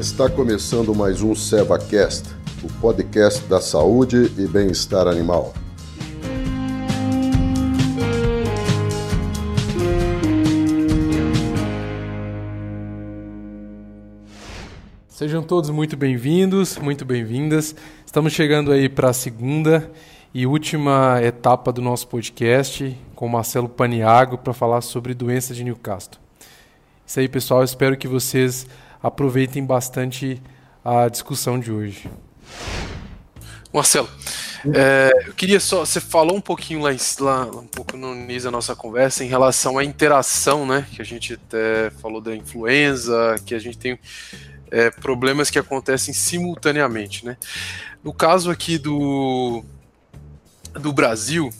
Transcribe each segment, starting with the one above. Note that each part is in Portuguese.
Está começando mais um SevaCast, o podcast da saúde e bem-estar animal. Sejam todos muito bem-vindos, muito bem-vindas. Estamos chegando aí para a segunda e última etapa do nosso podcast com Marcelo Paniago para falar sobre doença de Newcastle. Isso aí, pessoal. Espero que vocês aproveitem bastante a discussão de hoje. Marcelo, é, eu queria só. Você falou um pouquinho lá, lá, um pouco no início da nossa conversa em relação à interação, né? Que a gente até falou da influenza, que a gente tem é, problemas que acontecem simultaneamente, né? No caso aqui do, do Brasil,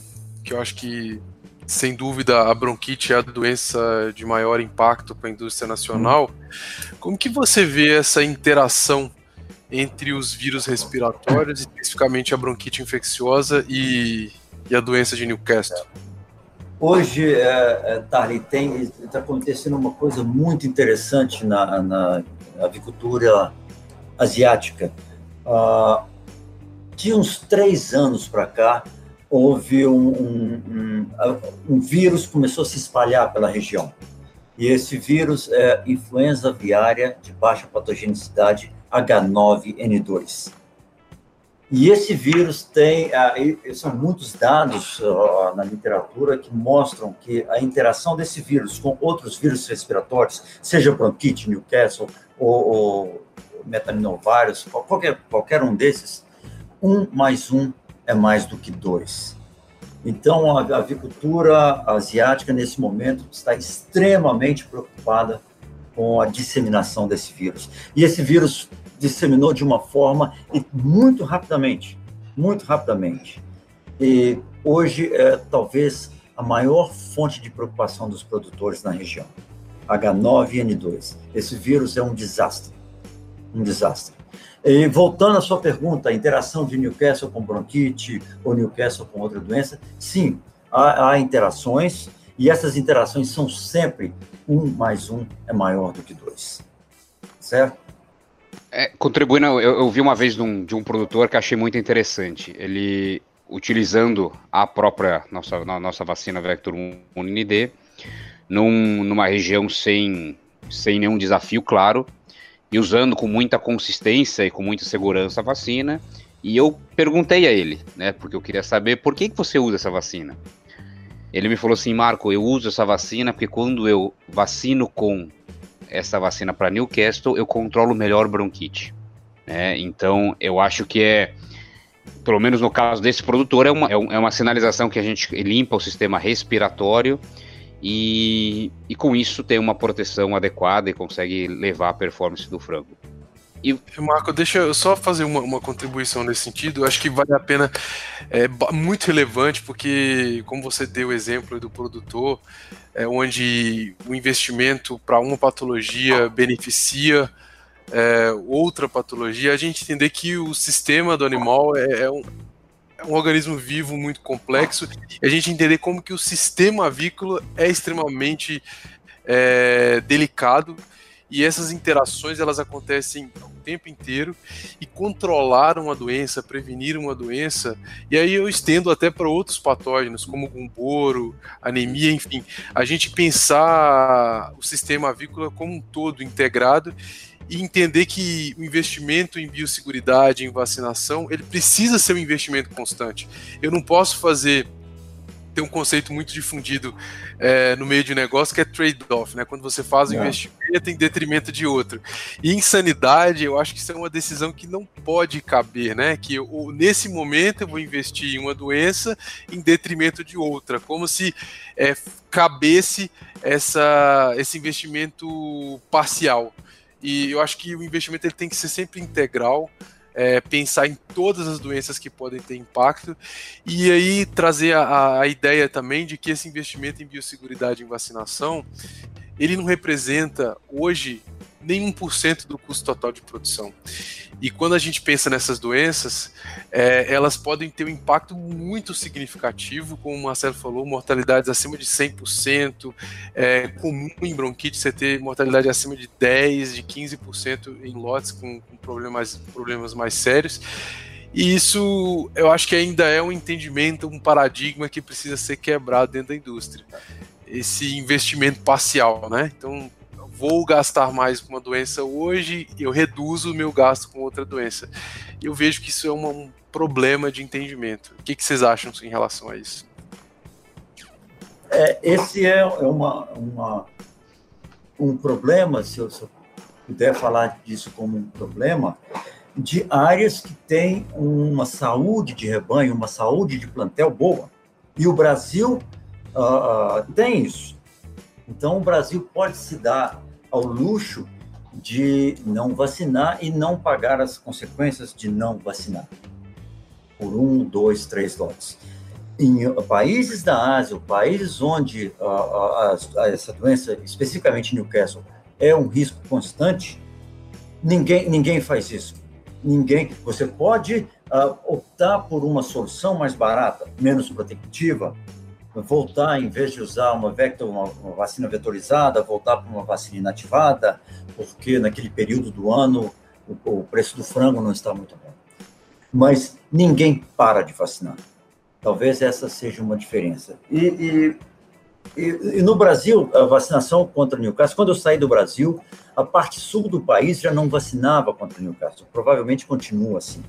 que eu acho que sem dúvida a bronquite é a doença de maior impacto para a indústria nacional, como que você vê essa interação entre os vírus respiratórios, especificamente a bronquite infecciosa e, e a doença de Newcastle? Hoje, é, é, Tarly, está acontecendo uma coisa muito interessante na, na avicultura asiática. Uh, de uns três anos para cá, houve um, um, um, um, vírus começou a se espalhar pela região. E esse vírus é influenza aviária de baixa patogenicidade H9N2. E esse vírus tem, são muitos dados na literatura que mostram que a interação desse vírus com outros vírus respiratórios, seja bronquite, Newcastle ou, ou metaminnovírus, qualquer, qualquer um desses, um mais um é mais do que dois. Então, a avicultura asiática, nesse momento, está extremamente preocupada com a disseminação desse vírus. E esse vírus disseminou de uma forma e muito rapidamente, muito rapidamente. E hoje é talvez a maior fonte de preocupação dos produtores na região. H9N2. Esse vírus é um desastre, um desastre. E voltando à sua pergunta, a interação de Newcastle com bronquite ou Newcastle com outra doença, sim, há, há interações e essas interações são sempre um mais um é maior do que dois, certo? É, contribuindo, eu, eu, vi uma vez de um, de um produtor que achei muito interessante. Ele, utilizando a própria nossa, nossa vacina Vector 1 ND, num, numa região sem, sem nenhum desafio claro, e usando com muita consistência e com muita segurança a vacina. E eu perguntei a ele, né, porque eu queria saber por que, que você usa essa vacina. Ele me falou assim, Marco, eu uso essa vacina porque quando eu vacino com essa vacina para Newcastle, eu controlo melhor bronquite. Né? Então, eu acho que é, pelo menos no caso desse produtor, é uma, é, é uma sinalização que a gente limpa o sistema respiratório e, e com isso tem uma proteção adequada e consegue levar a performance do frango. E... Marco, deixa eu só fazer uma, uma, contribuição nesse sentido. Eu acho que vale a pena, é muito relevante, porque, como você deu o exemplo do produtor, é, onde o investimento para uma patologia beneficia é, outra patologia, a gente entender que o sistema do animal é, é, um, um organismo vivo muito complexo, e a gente entender como que o sistema avícola é extremamente é, delicado e essas interações elas acontecem o tempo inteiro e controlar uma doença, prevenir uma doença, e aí eu estendo até para outros patógenos, como gumboro, anemia, enfim, a gente pensar o sistema avícola como um todo integrado e entender que o investimento em biosseguridade, em vacinação, ele precisa ser um investimento constante. Eu não posso fazer tem um conceito muito difundido é, no meio de negócio que é trade-off, né? Quando você faz um é. investimento em detrimento de outro. E insanidade, eu acho que isso é uma decisão que não pode caber, né? Que eu, nesse momento eu vou investir em uma doença em detrimento de outra, como se é, cabesse essa, esse investimento parcial. E eu acho que o investimento ele tem que ser sempre integral é, pensar em todas as doenças que podem ter impacto. E aí trazer a, a ideia também de que esse investimento em biosseguridade em vacinação ele não representa hoje nem 1% do custo total de produção. E quando a gente pensa nessas doenças, é, elas podem ter um impacto muito significativo, como o Marcelo falou, mortalidades acima de 100%, é comum em bronquite você ter mortalidade acima de 10%, de 15% em lotes com, com problemas, problemas mais sérios. E isso eu acho que ainda é um entendimento, um paradigma que precisa ser quebrado dentro da indústria. Esse investimento parcial, né? Então, vou gastar mais com uma doença hoje, eu reduzo o meu gasto com outra doença. Eu vejo que isso é um problema de entendimento. O que, que, vocês acham em relação a isso? É, esse é, é uma, uma, um problema, se eu, se eu puder falar disso como um problema, de áreas que têm uma saúde de rebanho, uma saúde de plantel boa. E o Brasil uh, tem isso. Então, o Brasil pode se dar ao luxo de não vacinar e não pagar as consequências de não vacinar por um, dois, três lotes. Em países da Ásia, países onde uh, uh, essa doença, especificamente Newcastle, é um risco constante, ninguém, ninguém faz isso ninguém. Você pode uh, optar por uma solução mais barata, menos protetiva, voltar, em vez de usar uma, vector, uma, uma vacina vetorizada, voltar para uma vacina inativada, porque naquele período do ano o, o preço do frango não está muito bom. Mas ninguém para de vacinar. Talvez essa seja uma diferença. E, e, e, e no Brasil, a vacinação contra o Newcastle, quando eu saí do Brasil, a parte sul do país já não vacinava contra o Newcastle, provavelmente continua assim.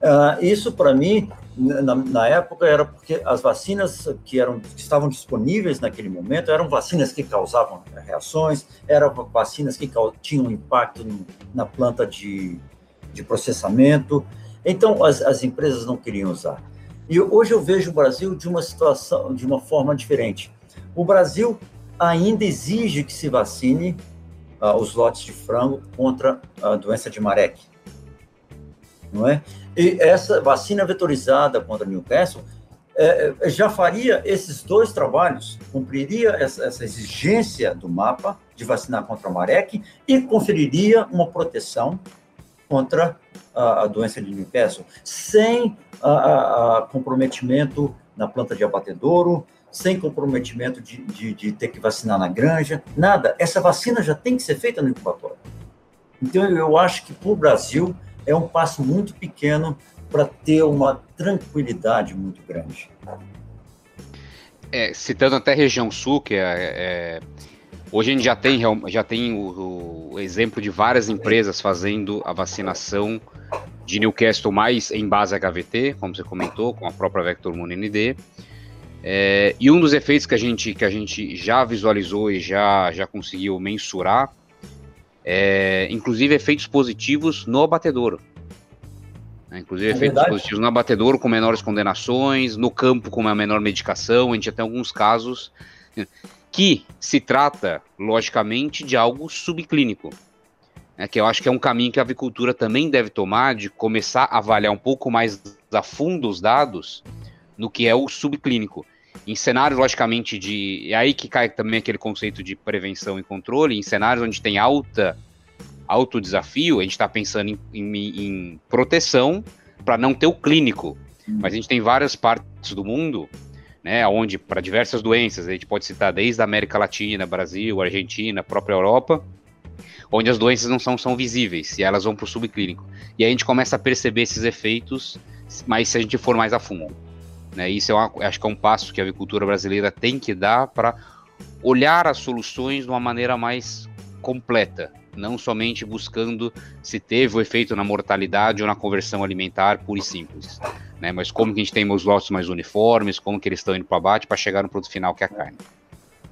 Uh, isso, para mim, na, na, época, era porque as vacinas que, eram, que estavam disponíveis naquele momento eram vacinas que causavam reações, eram vacinas que tinham impacto na planta de, de processamento. Então, as, as empresas não queriam usar. E hoje eu vejo o Brasil de uma situação, de uma forma diferente. O Brasil ainda exige que se vacine uh, os lotes de frango contra a doença de Marek. Não é? E essa vacina vetorizada contra Newcastle é, é, já faria esses dois trabalhos, cumpriria essa, essa, exigência do mapa de vacinar contra a Marek e conferiria uma proteção contra a, a doença de Newcastle, sem a, a comprometimento na planta de abatedouro, sem comprometimento de, de, de, ter que vacinar na granja, nada. Essa vacina já tem que ser feita no incubatório. Então, eu acho que para o Brasil é um passo muito pequeno para ter uma tranquilidade muito grande. É, citando até a região sul, que é, é, hoje a gente já tem, já tem o, o, exemplo de várias empresas fazendo a vacinação de Newcastle mais em base HVT, como você comentou, com a própria Vector Moon ND. É, e um dos efeitos que a gente, que a gente já visualizou e já, já conseguiu mensurar, é, inclusive efeitos positivos no abatedouro. É, inclusive é efeitos verdade. positivos no abatedouro com menores condenações, no campo com uma menor medicação, a gente tem alguns casos que se trata, logicamente, de algo subclínico. É, que eu acho que é um caminho que a avicultura também deve tomar, de começar a avaliar um pouco mais a fundo os dados no que é o subclínico. Em cenários, logicamente, de. É aí que cai também aquele conceito de prevenção e controle. Em cenários onde tem alta, alto desafio, a gente está pensando em, em, em proteção para não ter o clínico. Mas a gente tem várias partes do mundo, né, onde para diversas doenças, a gente pode citar desde a América Latina, Brasil, Argentina, própria Europa, onde as doenças não são, são visíveis e elas vão para o subclínico. E aí a gente começa a perceber esses efeitos, mas se a gente for mais a fundo. Né? Isso é uma, acho que é um passo que a agricultura brasileira tem que dar para olhar as soluções de uma maneira mais completa, não somente buscando se teve o efeito na mortalidade ou na conversão alimentar pura e simples, né? mas como que a gente tem os lotes mais uniformes, como que eles estão indo para abate para chegar no produto final que é a carne.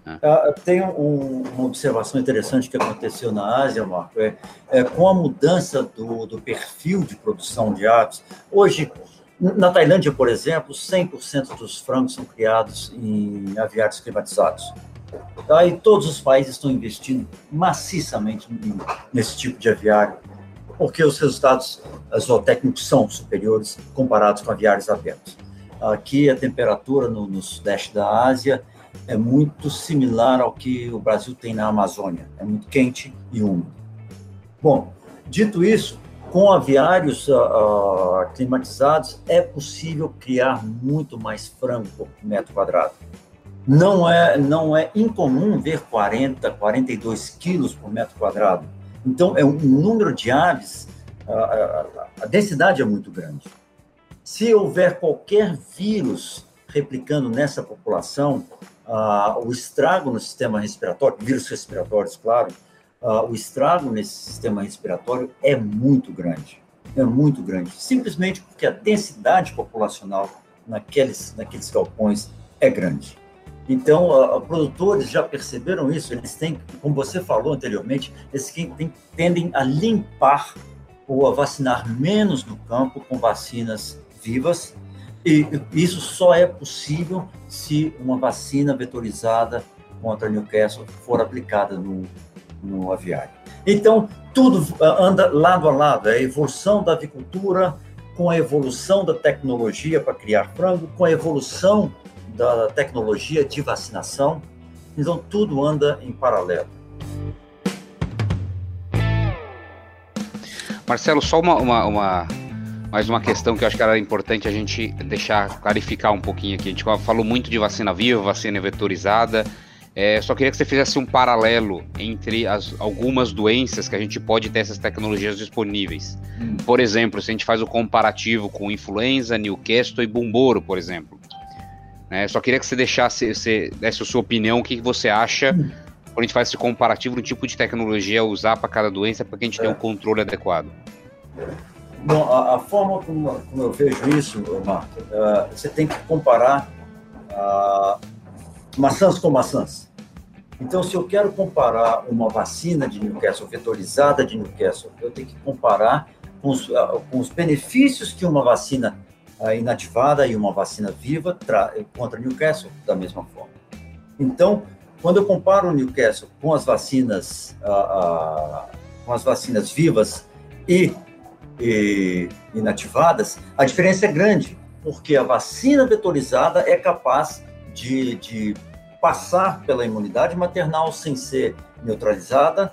Né? Uh, tem um, uma observação interessante que aconteceu na Ásia, Marco, é, é com a mudança do, do perfil de produção de aves. Hoje, na Tailândia, por exemplo, 100% dos frangos são criados em aviários climatizados. Aí todos os países estão investindo maciçamente nesse tipo de aviário, porque os resultados zootécnicos são superiores comparados com aviários abertos. Aqui a temperatura no, no sudeste da Ásia é muito similar ao que o Brasil tem na Amazônia. É muito quente e úmido. Bom, dito isso, com aviários uh, climatizados, é possível criar muito mais frango por metro quadrado. Não é, não é incomum ver 40, 42 quilos por metro quadrado. Então, é um número de aves, uh, a densidade é muito grande. Se houver qualquer vírus replicando nessa população, o estrago no sistema respiratório, vírus respiratórios, claro, uh, o estrago nesse sistema respiratório é muito grande. É muito grande. Simplesmente porque a densidade populacional naqueles, naqueles galpões é grande. Então, uh, produtores já perceberam isso, eles têm, como você falou anteriormente, eles tendem a limpar ou a vacinar menos no campo com vacinas vivas, e isso só é possível se uma vacina vetorizada contra Newcastle for aplicada no, no aviário. Então, tudo ah, anda lado a lado, é a evolução da avicultura com a evolução da tecnologia para criar frango, com a evolução da tecnologia de vacinação. Então, tudo anda em paralelo. Marcelo, só uma, uma, uma, mais uma questão que eu acho que era importante a gente deixar clarificar um pouquinho aqui. A gente falou muito de vacina viva, vacina vetorizada. É, só queria que você fizesse um paralelo entre as, algumas doenças que a gente pode ter essas tecnologias disponíveis. Hum. Por exemplo, se a gente faz o comparativo com influenza, Newcastle e bumboro, por exemplo. É, só queria que você deixasse, você desse a sua opinião, o que, você acha hum. quando a gente faz esse comparativo no tipo de tecnologia a usar para cada doença, para que a gente é. tenha um controle adequado. Bom, a, a forma como, como, eu vejo isso, Marco, uh, você tem que comparar uh, maçãs com maçãs. Então, se eu quero comparar uma vacina de Newcastle vetorizada de Newcastle, eu tenho que comparar com os, uh, com os benefícios que uma vacina uh, inativada e uma vacina viva contra Newcastle da mesma forma. Então, quando eu comparo o Newcastle com as vacinas uh, com as vacinas vivas e, e inativadas, a diferença é grande, porque a vacina vetorizada é capaz de, de passar pela imunidade maternal sem ser neutralizada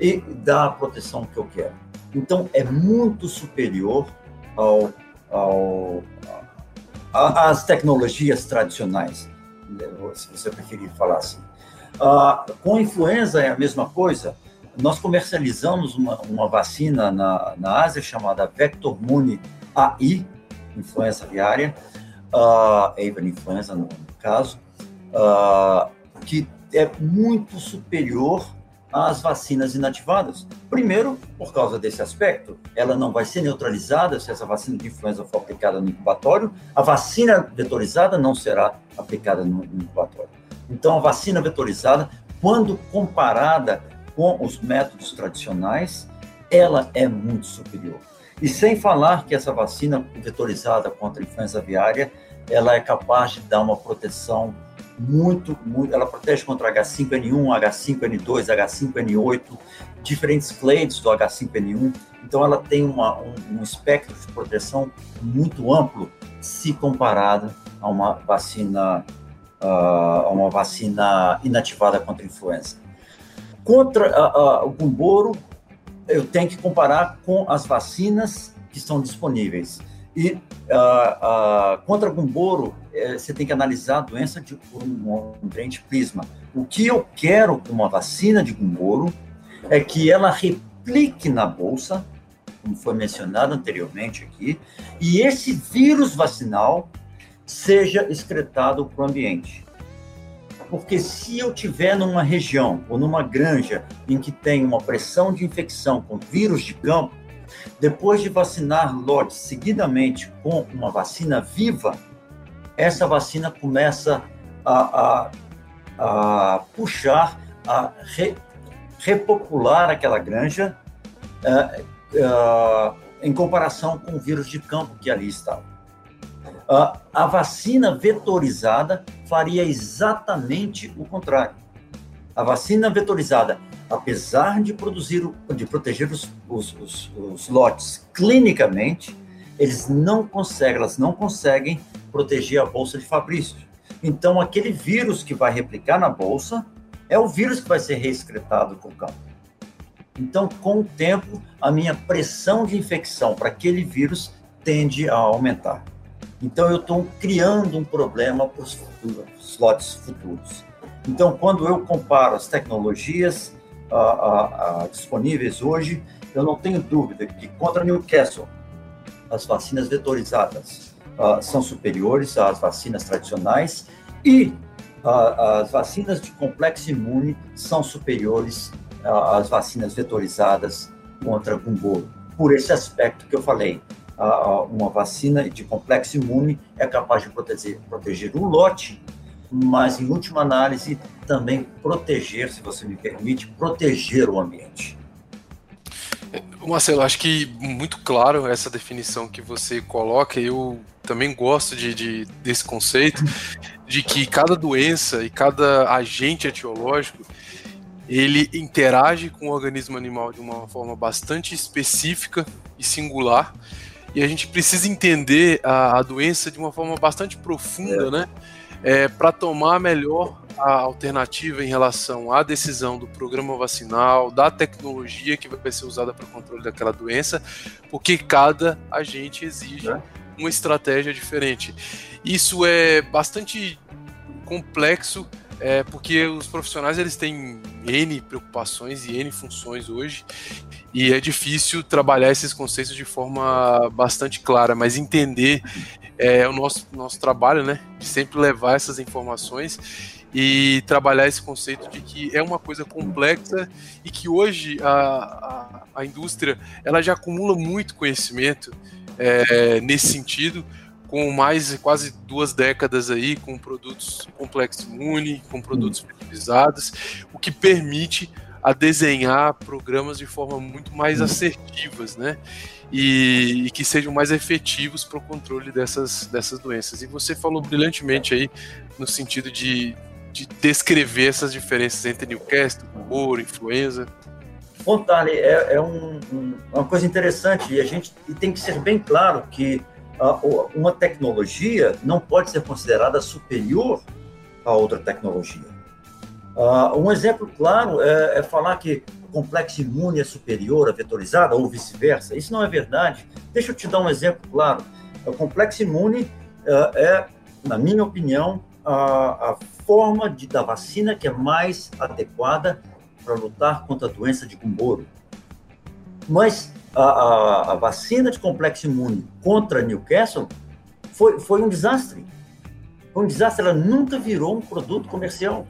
e dar a proteção que eu quero. Então, é muito superior ao, ao, às tecnologias tradicionais, se você preferir falar assim. Ah, com a influenza é a mesma coisa. Nós comercializamos uma, uma vacina na, na Ásia chamada Vectormune AI, influenza aviária, uh, avian influenza no caso, uh, que é muito superior às vacinas inativadas. Primeiro, por causa desse aspecto, ela não vai ser neutralizada se essa vacina de influenza for aplicada no incubatório, a vacina vetorizada não será aplicada no incubatório. Então, a vacina vetorizada, quando comparada com os métodos tradicionais, ela é muito superior. E sem falar que essa vacina vetorizada contra a influenza aviária, ela é capaz de dar uma proteção muito, muito, ela protege contra H5N1, H5N2, H5N8, diferentes clades do H5N1. Então, ela tem uma, um, um, espectro de proteção muito amplo se comparada a uma vacina, uh, a uma vacina inativada contra a influenza. Contra uh, uh, o gumboro, eu tenho que comparar com as vacinas que estão disponíveis. E uh, uh, contra Gumboro, eh, você tem que analisar a doença de, por um ambiente prisma. O que eu quero com uma vacina de Gumboro é que ela replique na bolsa, como foi mencionado anteriormente aqui, e esse vírus vacinal seja excretado para o ambiente. Porque se eu tiver numa região ou numa granja em que tem uma pressão de infecção com vírus de campo, depois de vacinar lotes seguidamente com uma vacina viva, essa vacina começa a, a, a puxar, a re, repopular aquela granja uh, uh, em comparação com o vírus de campo que ali estava. Uh, a vacina vetorizada faria exatamente o contrário. A vacina vetorizada apesar de produzir, de proteger os, os, os, os lotes clinicamente, eles não conseguem, elas não conseguem proteger a bolsa de Fabrício. Então, aquele vírus que vai replicar na bolsa é o vírus que vai ser reescretado com o campo. Então, com o tempo, a minha pressão de infecção para aquele vírus tende a aumentar. Então, eu estou criando um problema para os slots futuros. Então, quando eu comparo as tecnologias ah, ah, ah, disponíveis hoje, eu não tenho dúvida que contra Newcastle, as vacinas vetorizadas são superiores às vacinas tradicionais e as vacinas de complexo imune são superiores às vacinas vetorizadas contra gumboro. Por esse aspecto que eu falei, uma vacina de complexo imune é capaz de proteger, proteger o lote mas em última análise também proteger, se você me permite, proteger o ambiente. Marcelo, acho que muito claro essa definição que você coloca. Eu também gosto de, de, desse conceito de que cada doença e cada agente etiológico ele interage com o organismo animal de uma forma bastante específica e singular. E a gente precisa entender a, a doença de uma forma bastante profunda, é. né? É, para tomar melhor a alternativa em relação à decisão do programa vacinal, da tecnologia que vai ser usada para o controle daquela doença, porque cada agente exige é. uma estratégia diferente. Isso é bastante complexo, é, porque os profissionais eles têm N preocupações e N funções hoje, e é difícil trabalhar esses conceitos de forma bastante clara, mas entender é o nosso, nosso trabalho, né? De sempre levar essas informações e trabalhar esse conceito de que é uma coisa complexa e que hoje a, a, a indústria ela já acumula muito conhecimento é, nesse sentido, com mais quase duas décadas aí com produtos complexo imune, com produtos fertilizados, o que permite a desenhar programas de forma muito mais assertivas, né? E, e que sejam mais efetivos para o controle dessas, dessas doenças. E você falou brilhantemente aí no sentido de, de descrever essas diferenças entre Newcastle, ouro, influenza. Bom, Tali, é, é um, um, uma coisa interessante e a gente e tem que ser bem claro que uh, uma tecnologia não pode ser considerada superior a outra tecnologia. Uh, um exemplo claro é, é, falar que o complexo imune é superior à vetorizada ou vice-versa. Isso não é verdade. Deixa eu te dar um exemplo claro. O complexo imune uh, é, na minha opinião, a, a forma de, da vacina que é mais adequada para lutar contra a doença de Gumboro. Mas a, a, a, vacina de complexo imune contra Newcastle foi, foi um desastre. Foi um desastre, ela nunca virou um produto comercial.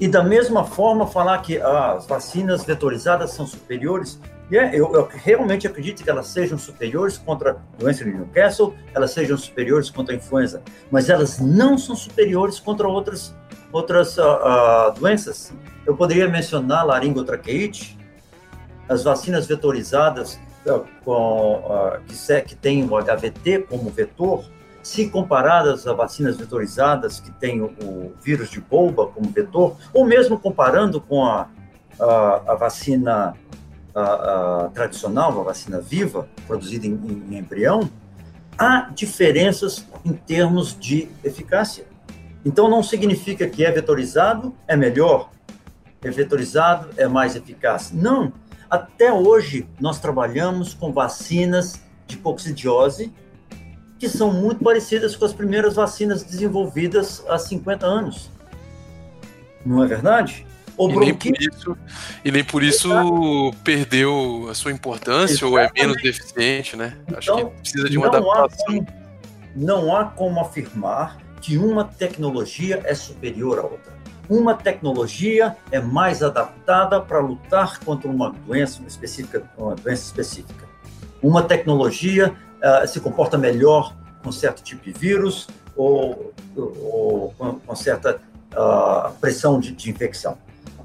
E da mesma forma, falar que as vacinas vetorizadas são superiores, yeah, eu, eu, realmente acredito que elas sejam superiores contra a doença de Newcastle, elas sejam superiores contra a influenza, mas elas não são superiores contra outras, outras uh, uh, doenças. Eu poderia mencionar laringotraqueite, as vacinas vetorizadas uh, com, que, que têm o HVT como vetor, se comparadas a vacinas vetorizadas que têm o, vírus de polva como vetor, ou mesmo comparando com a, a, a vacina a, tradicional, a vacina viva, produzida em, em, embrião, há diferenças em termos de eficácia. Então, não significa que é vetorizado é melhor, é vetorizado é mais eficaz. Não. Até hoje, nós trabalhamos com vacinas de coccidiose que são muito parecidas com as primeiras vacinas desenvolvidas há 50 anos. Não é verdade? O e, nem por isso, e nem por isso perdeu a sua importância Exatamente. ou é menos deficiente, né? Então, Acho que então, precisa de uma não adaptação. Há como, não há como afirmar que uma tecnologia é superior à outra. Uma tecnologia é mais adaptada para lutar contra uma doença específica, uma doença específica. Uma tecnologia uh, se comporta melhor com certo tipo de vírus ou, ou com, certa uh, pressão de, de, infecção.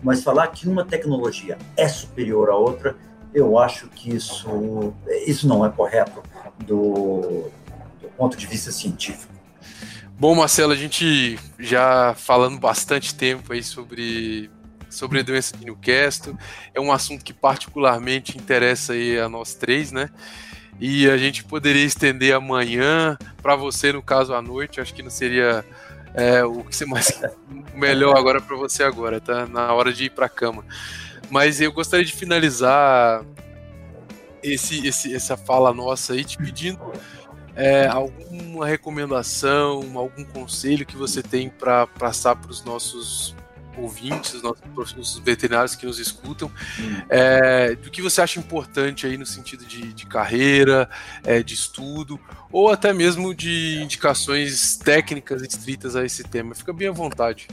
Mas falar que uma tecnologia é superior à outra, eu acho que isso, isso não é correto do, do ponto de vista científico. Bom, Marcelo, a gente já falando bastante tempo aí sobre sobre a doença de Newcastle. É um assunto que particularmente interessa aí a nós três, né? E a gente poderia estender amanhã, para você, no caso, à noite, acho que não seria é, o que mais melhor agora para você agora, tá na hora de ir para cama. Mas eu gostaria de finalizar esse, esse, essa fala nossa aí te pedindo é, alguma recomendação, algum conselho que você tem para passar para os nossos ouvintes, os nossos veterinários que nos escutam, hum. é, do que você acha importante aí no sentido de, de carreira, é, de estudo, ou até mesmo de indicações técnicas estritas a esse tema. Fica bem à vontade.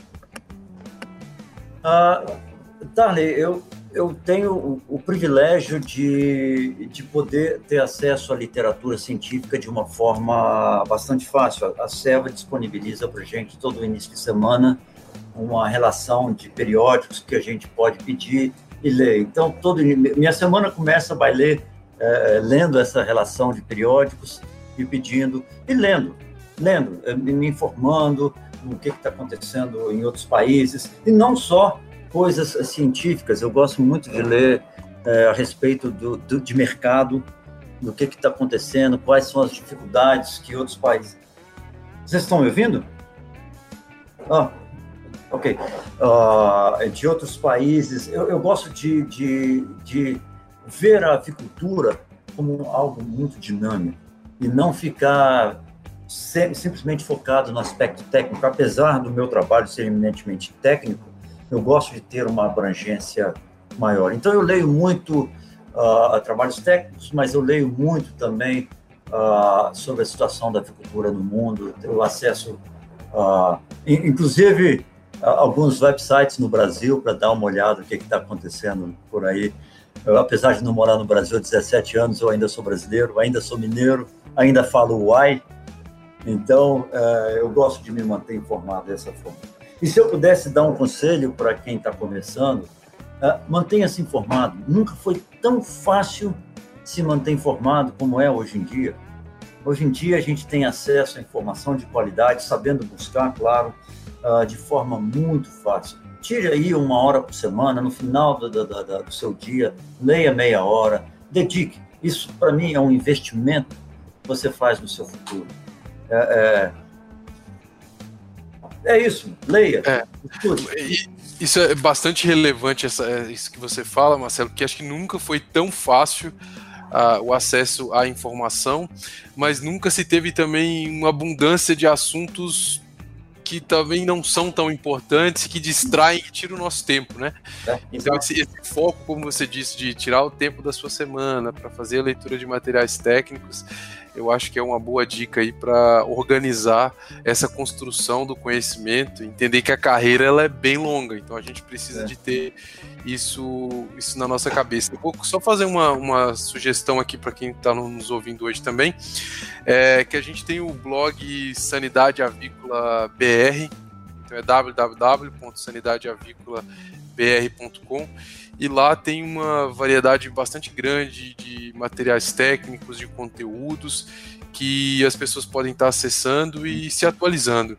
Uh, Tarley, eu, eu tenho o, o, privilégio de, de poder ter acesso à literatura científica de uma forma bastante fácil. A, a Serva disponibiliza para gente todo início de semana uma relação de periódicos que a gente pode pedir e ler. Então, todo minha semana começa vai ler é, lendo essa relação de periódicos e pedindo e lendo, lendo, é, me informando no que está acontecendo em outros países e não só coisas científicas. Eu gosto muito de ler é, a respeito do, do, de mercado, do que está acontecendo, quais são as dificuldades que outros países. Vocês estão me ouvindo? Ah, Ok. Uh, de outros países. Eu, eu gosto de, de, de, ver a avicultura como algo muito dinâmico e não ficar simplesmente focado no aspecto técnico. Apesar do meu trabalho ser eminentemente técnico, eu gosto de ter uma abrangência maior. Então, eu leio muito uh, trabalhos técnicos, mas eu leio muito também uh, sobre a situação da avicultura no mundo. Eu acesso, uh, inclusive, alguns websites no Brasil para dar uma olhada no que está acontecendo por aí. Eu, apesar de não morar no Brasil há 17 anos, eu ainda sou brasileiro, ainda sou mineiro, ainda falo uai. Então, uh, eu gosto de me manter informado dessa forma. E se eu pudesse dar um conselho para quem está começando, uh, mantenha-se informado. Nunca foi tão fácil se manter informado como é hoje em dia. Hoje em dia, a gente tem acesso à informação de qualidade, sabendo buscar, claro, uh, de forma muito fácil. Tire aí uma hora por semana, no final do, do, do, do seu dia, leia meia hora, dedique. Isso, para mim, é um investimento que você faz no seu futuro. É, é, é isso, leia. É. Isso é bastante relevante, essa, é, isso que você fala, Marcelo, porque acho que nunca foi tão fácil Uh, o acesso à informação, mas nunca se teve também uma abundância de assuntos que também não são tão importantes, que distraem e tiram o nosso tempo, né? É, então, esse, esse, foco, como você disse, de tirar o tempo da sua semana para fazer a leitura de materiais técnicos, eu acho que é uma boa dica aí para organizar essa construção do conhecimento, entender que a carreira ela é bem longa, então a gente precisa é. de ter isso, isso na nossa cabeça. Eu vou só fazer uma, uma sugestão aqui para quem está nos ouvindo hoje também, é que a gente tem o blog Sanidade Avícola BR, então é www.sanidadeavícolabr.com e lá tem uma variedade bastante grande de materiais técnicos, de conteúdos que as pessoas podem estar acessando e se atualizando.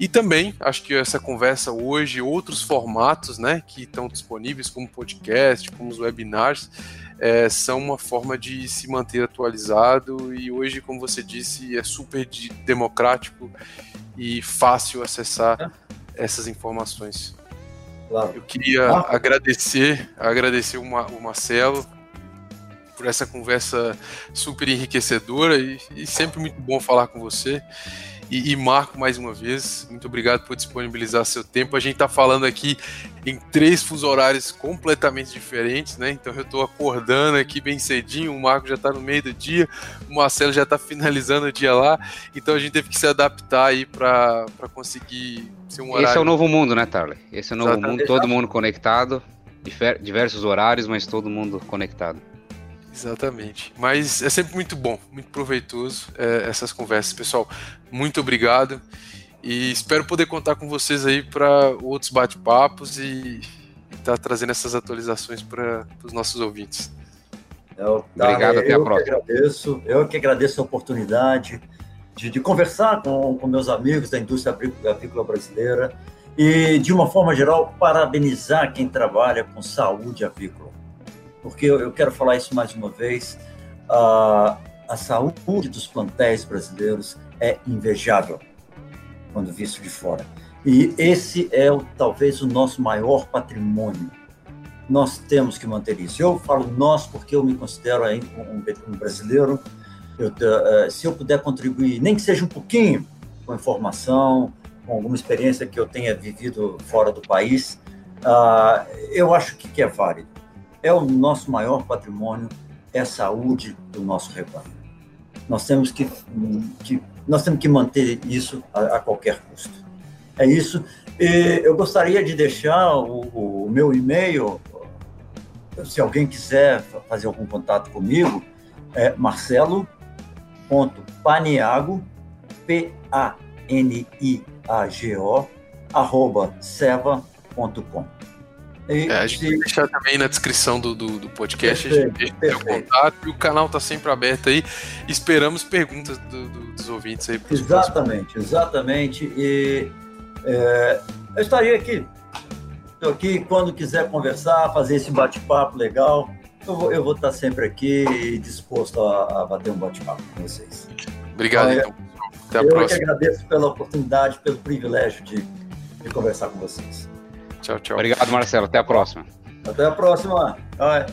E também, acho que essa conversa hoje, outros formatos né, que estão disponíveis, como podcast, como os webinars, é, são uma forma de se manter atualizado e hoje, como você disse, é super democrático e fácil acessar essas informações. Claro. Eu queria ah. agradecer, agradecer o, Marcelo por essa conversa super enriquecedora e, e sempre muito bom falar com você. E, e, Marco, mais uma vez, muito obrigado por disponibilizar seu tempo. A gente está falando aqui em três fuso horários completamente diferentes, né? Então eu estou acordando aqui bem cedinho, o Marco já está no meio do dia, o Marcelo já está finalizando o dia lá. Então a gente teve que se adaptar aí para conseguir ser um horário. Esse é o novo mundo, né, Tarley? Esse é o novo Exatamente. mundo, todo mundo conectado, diversos horários, mas todo mundo conectado. Exatamente. Mas é sempre muito bom, muito proveitoso é, essas conversas. Pessoal, muito obrigado. E espero poder contar com vocês aí para outros bate-papos e estar tá trazendo essas atualizações para os nossos ouvintes. Eu, tá, Obrigado, até a próxima. agradeço, eu que agradeço a oportunidade de, de conversar com, com meus amigos da indústria agrícola brasileira e, de uma forma geral, parabenizar quem trabalha com saúde avícola porque eu, quero falar isso mais uma vez, a, a saúde dos plantéis brasileiros é invejável. quando visto de fora. E esse é o, talvez o nosso maior patrimônio. Nós temos que manter isso. Eu falo nós porque eu me considero um, um brasileiro. Eu, uh, se eu puder contribuir, nem que seja um pouquinho, com informação, com alguma experiência que eu tenha vivido fora do país, uh, eu acho que, que é válido. É o nosso maior patrimônio, é a saúde do nosso rebanho. Nós temos que, que nós temos que manter isso a, a qualquer custo. É isso. E eu gostaria de deixar o, o meu e-mail, se alguém quiser fazer algum contato comigo, é marcelo.paniago, P-A-N-I-A-G-O, arroba seva.com. É, a gente vai deixar também na descrição do, do, do podcast perfeito, a gente o contato e o canal está sempre aberto aí. Esperamos perguntas do, do, dos ouvintes aí. Exatamente, exatamente. E é, eu estaria aqui. Estou aqui quando quiser conversar, fazer esse bate-papo legal. Eu vou, eu vou estar sempre aqui disposto a, a bater um bate-papo com vocês. Obrigado, então. Até a eu próxima. Eu que agradeço pela oportunidade, pelo privilégio de, de conversar com vocês. Tchau, tchau. Obrigado, Marcelo. Até a próxima. Até a próxima. Bye.